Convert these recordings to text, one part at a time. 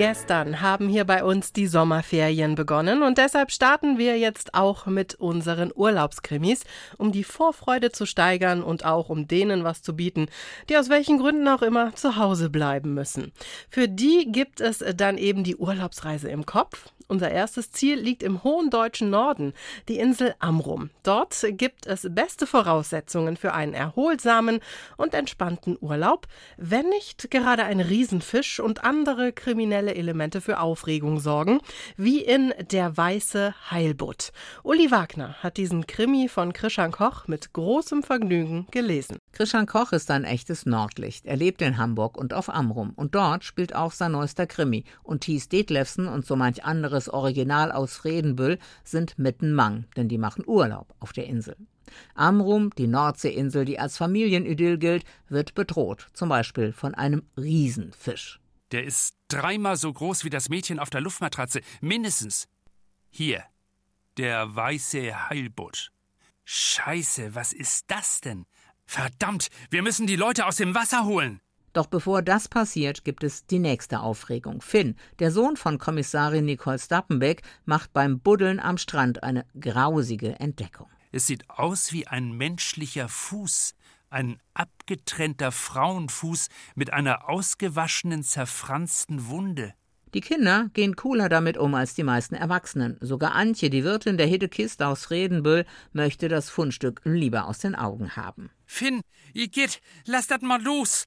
Gestern haben hier bei uns die Sommerferien begonnen und deshalb starten wir jetzt auch mit unseren Urlaubskrimis, um die Vorfreude zu steigern und auch um denen was zu bieten, die aus welchen Gründen auch immer zu Hause bleiben müssen. Für die gibt es dann eben die Urlaubsreise im Kopf unser erstes Ziel liegt im hohen deutschen Norden, die Insel Amrum. Dort gibt es beste Voraussetzungen für einen erholsamen und entspannten Urlaub, wenn nicht gerade ein Riesenfisch und andere kriminelle Elemente für Aufregung sorgen, wie in Der weiße Heilbutt. Uli Wagner hat diesen Krimi von Christian Koch mit großem Vergnügen gelesen. Christian Koch ist ein echtes Nordlicht. Er lebt in Hamburg und auf Amrum. Und dort spielt auch sein neuester Krimi. Und Thies Detlefsen und so manch anderes Original aus Fredenbüll sind mitten Mang, denn die machen Urlaub auf der Insel. Amrum, die Nordseeinsel, die als Familienidyll gilt, wird bedroht, zum Beispiel von einem Riesenfisch. Der ist dreimal so groß wie das Mädchen auf der Luftmatratze, mindestens. Hier, der weiße Heilbutt. Scheiße, was ist das denn? Verdammt, wir müssen die Leute aus dem Wasser holen. Doch bevor das passiert, gibt es die nächste Aufregung. Finn, der Sohn von Kommissarin Nicole Stappenbeck, macht beim Buddeln am Strand eine grausige Entdeckung. Es sieht aus wie ein menschlicher Fuß, ein abgetrennter Frauenfuß mit einer ausgewaschenen, zerfransten Wunde. Die Kinder gehen cooler damit um als die meisten Erwachsenen. Sogar Antje, die Wirtin der Hiddekist aus Redenbüll, möchte das Fundstück lieber aus den Augen haben. Finn, Igitt, lass das mal los!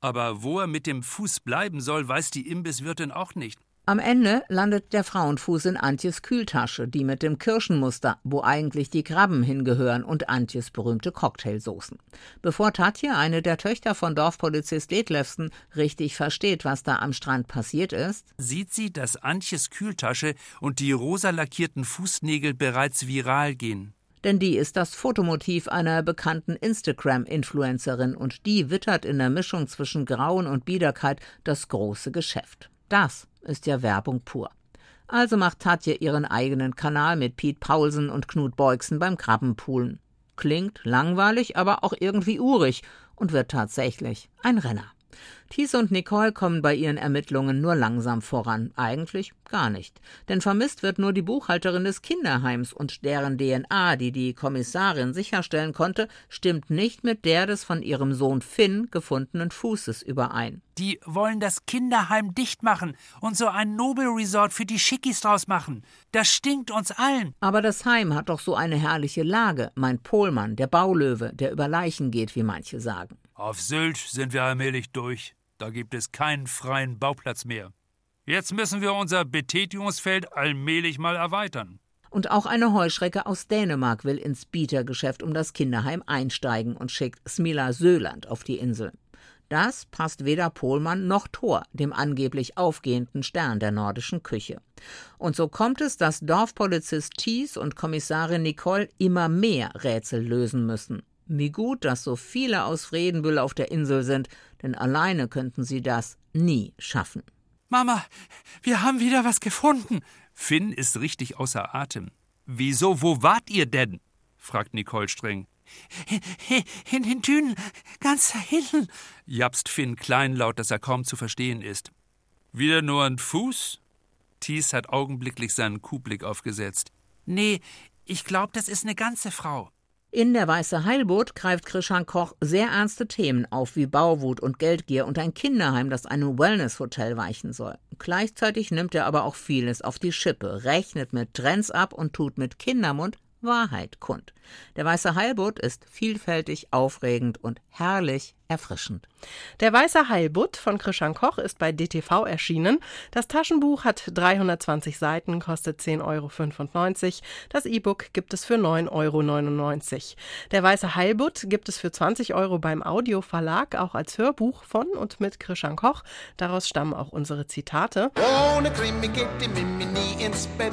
Aber wo er mit dem Fuß bleiben soll, weiß die Imbisswirtin auch nicht. Am Ende landet der Frauenfuß in Antjes Kühltasche, die mit dem Kirschenmuster, wo eigentlich die Krabben hingehören und Antjes berühmte Cocktailsoßen. Bevor Tatje, eine der Töchter von Dorfpolizist Detlefsen, richtig versteht, was da am Strand passiert ist, sieht sie, dass Antjes Kühltasche und die rosa lackierten Fußnägel bereits viral gehen denn die ist das Fotomotiv einer bekannten Instagram-Influencerin und die wittert in der Mischung zwischen Grauen und Biederkeit das große Geschäft. Das ist ja Werbung pur. Also macht Tatje ihren eigenen Kanal mit Pete Paulsen und Knut Beugsen beim Krabbenpoolen. Klingt langweilig, aber auch irgendwie urig und wird tatsächlich ein Renner. Thies und Nicole kommen bei ihren Ermittlungen nur langsam voran. Eigentlich gar nicht. Denn vermisst wird nur die Buchhalterin des Kinderheims und deren DNA, die die Kommissarin sicherstellen konnte, stimmt nicht mit der des von ihrem Sohn Finn gefundenen Fußes überein. Die wollen das Kinderheim dicht machen und so ein Nobelresort für die Schickis draus machen. Das stinkt uns allen. Aber das Heim hat doch so eine herrliche Lage, meint Pohlmann, der Baulöwe, der über Leichen geht, wie manche sagen. Auf Sylt sind wir allmählich durch. Da gibt es keinen freien Bauplatz mehr. Jetzt müssen wir unser Betätigungsfeld allmählich mal erweitern. Und auch eine Heuschrecke aus Dänemark will ins Bietergeschäft um das Kinderheim einsteigen und schickt Smila Söland auf die Insel. Das passt weder Pohlmann noch Thor, dem angeblich aufgehenden Stern der nordischen Küche. Und so kommt es, dass Dorfpolizist Thies und Kommissarin Nicole immer mehr Rätsel lösen müssen. Wie gut, dass so viele aus Fredenbüll auf der Insel sind, denn alleine könnten sie das nie schaffen. Mama, wir haben wieder was gefunden. Finn ist richtig außer Atem. Wieso, wo wart ihr denn? fragt Nicole streng. In den Dünen, ganz hinten, japst Finn kleinlaut, dass er kaum zu verstehen ist. Wieder nur ein Fuß? Thies hat augenblicklich seinen Kuhblick aufgesetzt. Nee, ich glaub, das ist eine ganze Frau. In der Weiße Heilboot greift Christian Koch sehr ernste Themen auf wie Bauwut und Geldgier und ein Kinderheim, das einem Wellnesshotel weichen soll. Gleichzeitig nimmt er aber auch vieles auf die Schippe, rechnet mit Trends ab und tut mit Kindermund Wahrheit kund. Der weiße Heilbutt ist vielfältig, aufregend und herrlich erfrischend. Der weiße Heilbutt von Christian Koch ist bei DTV erschienen. Das Taschenbuch hat 320 Seiten, kostet 10,95 Euro. Das E-Book gibt es für 9,99 Euro. Der weiße Heilbutt gibt es für 20 Euro beim Audioverlag, auch als Hörbuch von und mit Christian Koch. Daraus stammen auch unsere Zitate. Ohne Krimi geht die Mimi nie ins Bett.